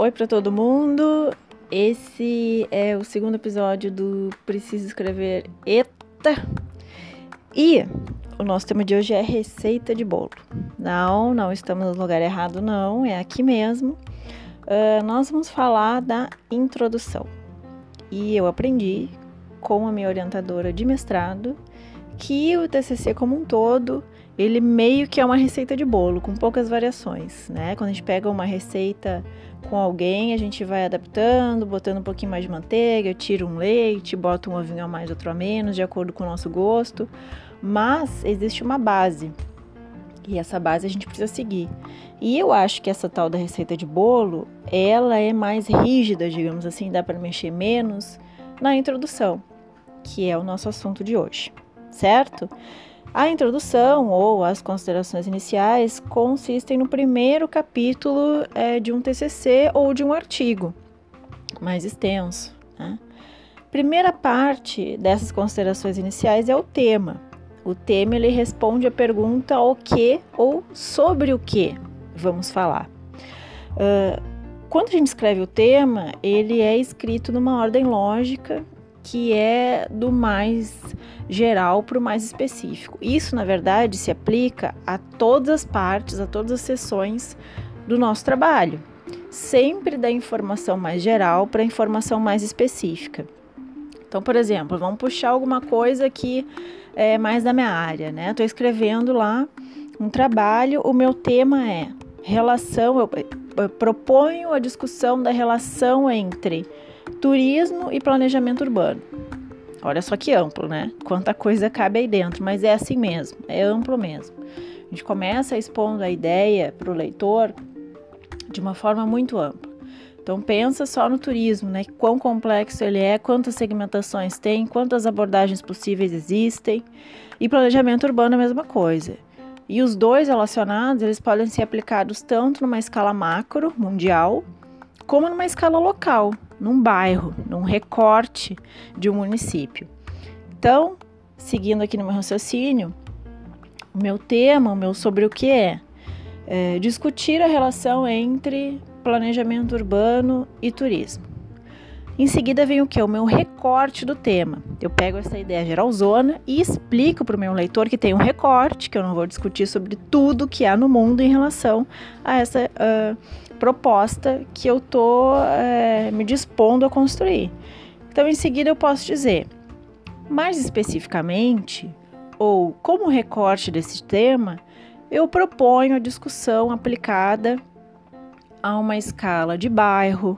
Oi para todo mundo. Esse é o segundo episódio do Preciso Escrever Eta. E o nosso tema de hoje é receita de bolo. Não, não estamos no lugar errado, não, é aqui mesmo. Uh, nós vamos falar da introdução. E eu aprendi com a minha orientadora de mestrado que o TCC como um todo ele meio que é uma receita de bolo, com poucas variações, né? Quando a gente pega uma receita com alguém, a gente vai adaptando, botando um pouquinho mais de manteiga, tira um leite, bota um ovinho a mais, outro a menos, de acordo com o nosso gosto. Mas existe uma base. E essa base a gente precisa seguir. E eu acho que essa tal da receita de bolo, ela é mais rígida, digamos assim, dá para mexer menos na introdução, que é o nosso assunto de hoje, certo? A introdução ou as considerações iniciais consistem no primeiro capítulo é, de um TCC ou de um artigo mais extenso. Né? Primeira parte dessas considerações iniciais é o tema. O tema ele responde a pergunta o que ou sobre o que vamos falar. Uh, quando a gente escreve o tema, ele é escrito numa ordem lógica que é do mais geral para o mais específico. Isso, na verdade, se aplica a todas as partes, a todas as sessões do nosso trabalho, sempre da informação mais geral para a informação mais específica. Então, por exemplo, vamos puxar alguma coisa que é mais da minha área, né? Estou escrevendo lá um trabalho, o meu tema é relação, eu, eu proponho a discussão da relação entre turismo e planejamento urbano. Olha só que amplo, né? Quanta coisa cabe aí dentro, mas é assim mesmo, é amplo mesmo. A gente começa expondo a ideia para o leitor de uma forma muito ampla. Então pensa só no turismo, né? Quão complexo ele é, quantas segmentações tem, quantas abordagens possíveis existem. E planejamento urbano é a mesma coisa. E os dois relacionados, eles podem ser aplicados tanto numa escala macro, mundial, como numa escala local, num bairro, num recorte de um município. Então, seguindo aqui no meu raciocínio, o meu tema, o meu sobre o que é, é discutir a relação entre planejamento urbano e turismo. Em seguida vem o que? O meu recorte do tema. Eu pego essa ideia geralzona e explico para o meu leitor que tem um recorte, que eu não vou discutir sobre tudo que há no mundo em relação a essa uh, proposta que eu estou é, me dispondo a construir. Então, em seguida, eu posso dizer, mais especificamente, ou como recorte desse tema, eu proponho a discussão aplicada a uma escala de bairro,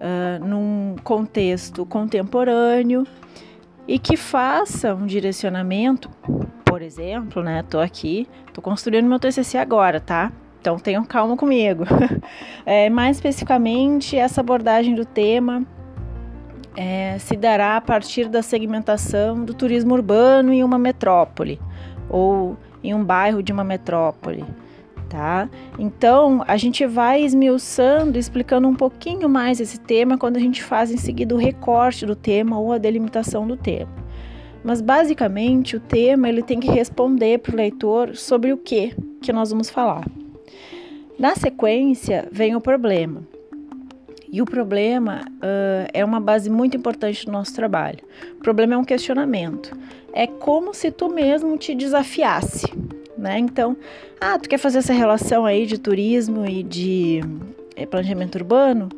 uh, num contexto contemporâneo e que faça um direcionamento, por exemplo, né? Tô aqui, tô construindo meu TCC agora, tá? Então tenham calma comigo. É, mais especificamente, essa abordagem do tema é, se dará a partir da segmentação do turismo urbano em uma metrópole ou em um bairro de uma metrópole. Tá? Então, a gente vai esmiuçando, explicando um pouquinho mais esse tema quando a gente faz em seguida o recorte do tema ou a delimitação do tema. Mas basicamente o tema ele tem que responder para o leitor sobre o que que nós vamos falar. Na sequência, vem o problema. E o problema uh, é uma base muito importante do nosso trabalho. O problema é um questionamento. É como se tu mesmo te desafiasse, né? Então, ah, tu quer fazer essa relação aí de turismo e de é, planejamento urbano?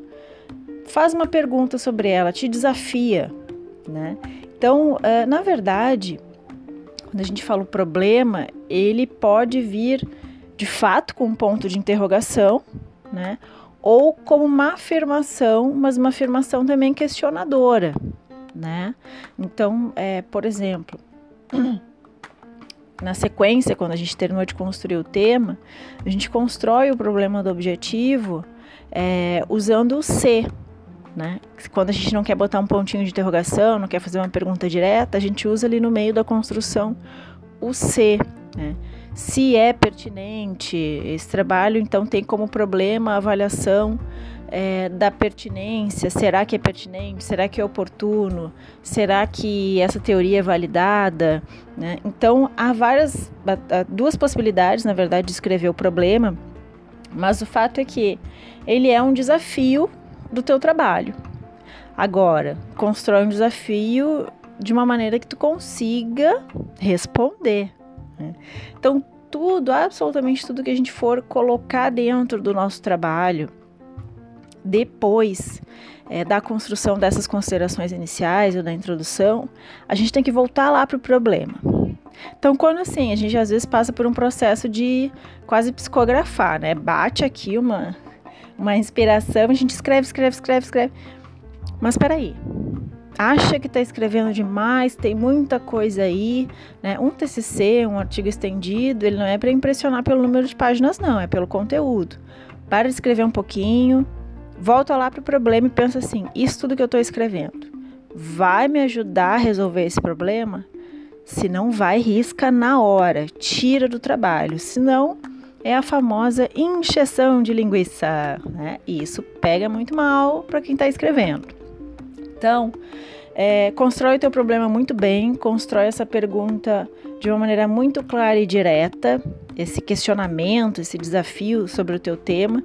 Faz uma pergunta sobre ela, te desafia, né? Então, uh, na verdade, quando a gente fala o problema, ele pode vir de fato com um ponto de interrogação, né? Ou como uma afirmação, mas uma afirmação também questionadora, né? Então, é, por exemplo, na sequência, quando a gente terminou de construir o tema, a gente constrói o problema do objetivo é, usando o C, né? Quando a gente não quer botar um pontinho de interrogação, não quer fazer uma pergunta direta, a gente usa ali no meio da construção o C, né? se é pertinente esse trabalho, então tem como problema a avaliação é, da pertinência. Será que é pertinente? Será que é oportuno? Será que essa teoria é validada? Né? Então há várias, duas possibilidades, na verdade, de escrever o problema. Mas o fato é que ele é um desafio do teu trabalho. Agora, constrói um desafio de uma maneira que tu consiga responder. Né? Então, tudo, absolutamente tudo que a gente for colocar dentro do nosso trabalho, depois é, da construção dessas considerações iniciais ou da introdução, a gente tem que voltar lá para o problema. Então, quando assim, a gente às vezes passa por um processo de quase psicografar, né? Bate aqui uma, uma inspiração, a gente escreve, escreve, escreve, escreve. Mas peraí, acha que está escrevendo demais, tem muita coisa aí, né? Um TCC, um artigo estendido, ele não é para impressionar pelo número de páginas, não, é pelo conteúdo. Para de escrever um pouquinho, volta lá para o problema e pensa assim: isso tudo que eu estou escrevendo vai me ajudar a resolver esse problema? Se não vai, risca na hora, tira do trabalho. Se não, é a famosa injeção de linguiça, né? E isso pega muito mal para quem está escrevendo. Então, é, constrói o teu problema muito bem, constrói essa pergunta de uma maneira muito clara e direta, esse questionamento, esse desafio sobre o teu tema,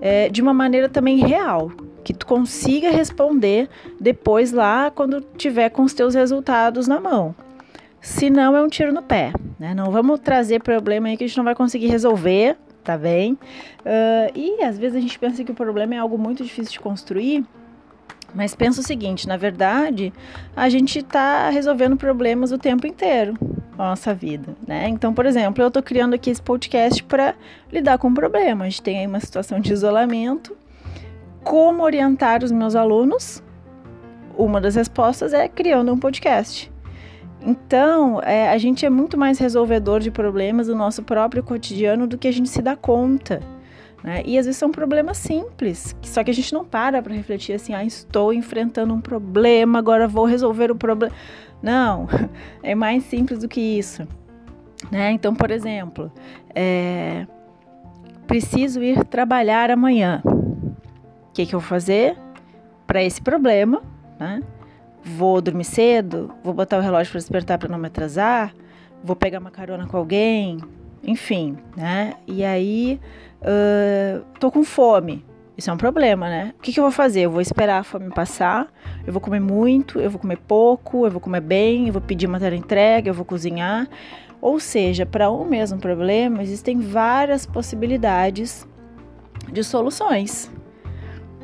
é, de uma maneira também real, que tu consiga responder depois lá quando tiver com os teus resultados na mão. Se não, é um tiro no pé. Né? Não vamos trazer problema aí que a gente não vai conseguir resolver, tá bem? Uh, e às vezes a gente pensa que o problema é algo muito difícil de construir, mas pensa o seguinte: na verdade, a gente está resolvendo problemas o tempo inteiro na nossa vida, né? Então, por exemplo, eu estou criando aqui esse podcast para lidar com um problema. A gente tem aí uma situação de isolamento. Como orientar os meus alunos? Uma das respostas é criando um podcast. Então, é, a gente é muito mais resolvedor de problemas do nosso próprio cotidiano do que a gente se dá conta. Né? E às vezes são problemas simples, só que a gente não para para refletir assim, ah, estou enfrentando um problema, agora vou resolver o problema. Não, é mais simples do que isso. Né? Então, por exemplo, é, preciso ir trabalhar amanhã. O que, que eu vou fazer para esse problema? Né? Vou dormir cedo? Vou botar o relógio para despertar para não me atrasar? Vou pegar uma carona com alguém? Enfim, né? E aí, uh, tô com fome. Isso é um problema, né? O que, que eu vou fazer? Eu vou esperar a fome passar, eu vou comer muito, eu vou comer pouco, eu vou comer bem, eu vou pedir uma entrega, eu vou cozinhar. Ou seja, para um mesmo problema, existem várias possibilidades de soluções.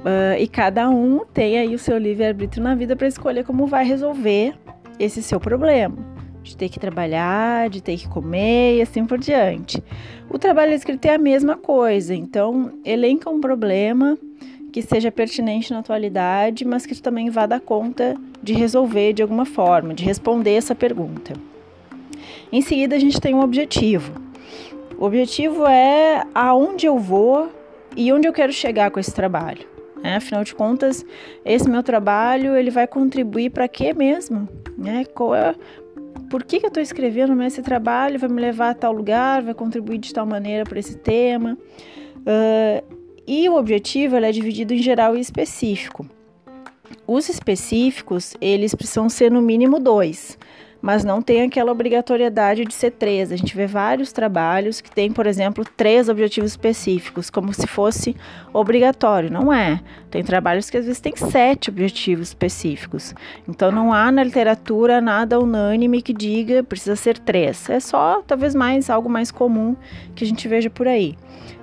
Uh, e cada um tem aí o seu livre-arbítrio na vida para escolher como vai resolver esse seu problema de ter que trabalhar, de ter que comer e assim por diante. O trabalho escrito é a mesma coisa, então elenca um problema que seja pertinente na atualidade, mas que tu também vá dar conta de resolver de alguma forma, de responder essa pergunta. Em seguida, a gente tem um objetivo. O objetivo é aonde eu vou e onde eu quero chegar com esse trabalho. Né? Afinal de contas, esse meu trabalho ele vai contribuir para quê mesmo? Né? Qual é por que, que eu estou escrevendo esse trabalho, vai me levar a tal lugar, vai contribuir de tal maneira para esse tema. Uh, e o objetivo é dividido em geral e específico. Os específicos, eles precisam ser no mínimo dois mas não tem aquela obrigatoriedade de ser três. A gente vê vários trabalhos que tem, por exemplo, três objetivos específicos, como se fosse obrigatório. Não é. Tem trabalhos que às vezes tem sete objetivos específicos. Então não há na literatura nada unânime que diga precisa ser três. É só talvez mais algo mais comum que a gente veja por aí.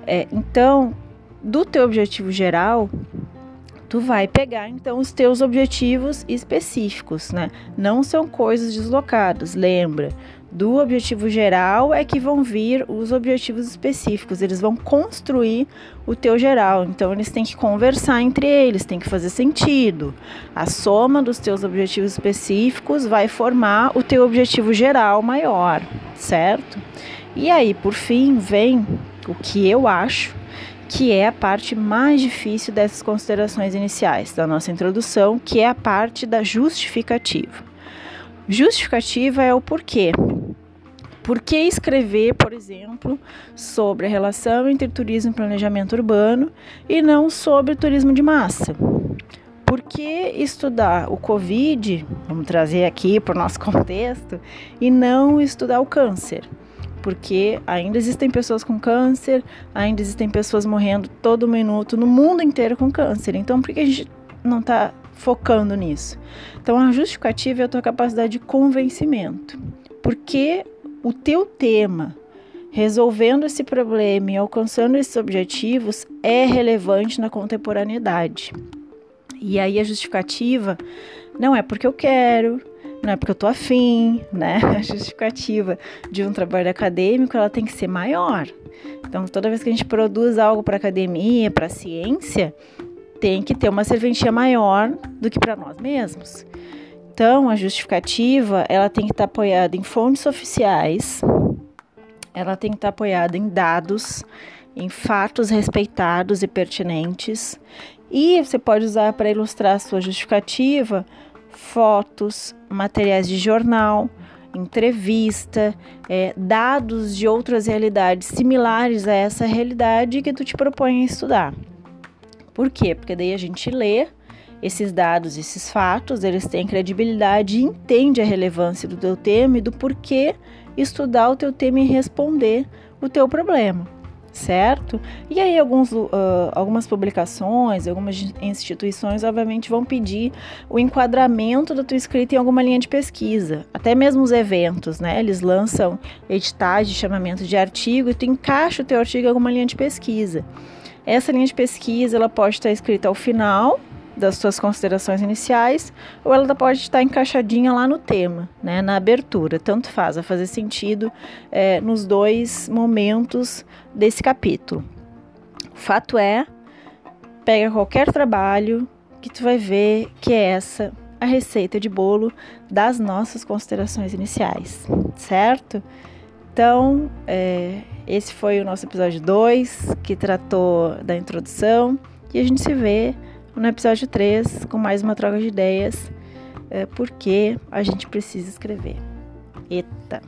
É, então, do teu objetivo geral, tu vai pegar então os teus objetivos específicos, né? Não são coisas deslocadas, lembra? Do objetivo geral é que vão vir os objetivos específicos, eles vão construir o teu geral, então eles têm que conversar entre eles, tem que fazer sentido. A soma dos teus objetivos específicos vai formar o teu objetivo geral maior, certo? E aí, por fim, vem o que eu acho que é a parte mais difícil dessas considerações iniciais da nossa introdução, que é a parte da justificativa. Justificativa é o porquê. Por que escrever, por exemplo, sobre a relação entre turismo e planejamento urbano e não sobre turismo de massa? Por que estudar o Covid, vamos trazer aqui para o nosso contexto, e não estudar o câncer? Porque ainda existem pessoas com câncer, ainda existem pessoas morrendo todo minuto no mundo inteiro com câncer. Então, por que a gente não está focando nisso? Então, a justificativa é a tua capacidade de convencimento. Porque o teu tema, resolvendo esse problema e alcançando esses objetivos, é relevante na contemporaneidade. E aí a justificativa não é porque eu quero, não é porque eu tô afim, né? A justificativa de um trabalho acadêmico ela tem que ser maior. Então, toda vez que a gente produz algo para academia, para ciência, tem que ter uma serventia maior do que para nós mesmos. Então, a justificativa ela tem que estar tá apoiada em fontes oficiais, ela tem que estar tá apoiada em dados, em fatos respeitados e pertinentes. E você pode usar para ilustrar a sua justificativa fotos, materiais de jornal, entrevista, é, dados de outras realidades similares a essa realidade que tu te propõe a estudar. Por quê? Porque daí a gente lê esses dados, esses fatos, eles têm credibilidade e entende a relevância do teu tema e do porquê estudar o teu tema e responder o teu problema certo? E aí alguns, uh, algumas publicações, algumas instituições, obviamente, vão pedir o enquadramento da tua escrita em alguma linha de pesquisa. Até mesmo os eventos, né? Eles lançam editais de chamamento de artigo e tu encaixa o teu artigo em alguma linha de pesquisa. Essa linha de pesquisa, ela pode estar escrita ao final das suas considerações iniciais, ou ela pode estar encaixadinha lá no tema, né, na abertura. Tanto faz, vai fazer sentido é, nos dois momentos desse capítulo. O fato é, pega qualquer trabalho que tu vai ver que é essa a receita de bolo das nossas considerações iniciais, certo? Então, é, esse foi o nosso episódio 2, que tratou da introdução, e a gente se vê no episódio 3 com mais uma troca de ideias, é, porque a gente precisa escrever. Eita!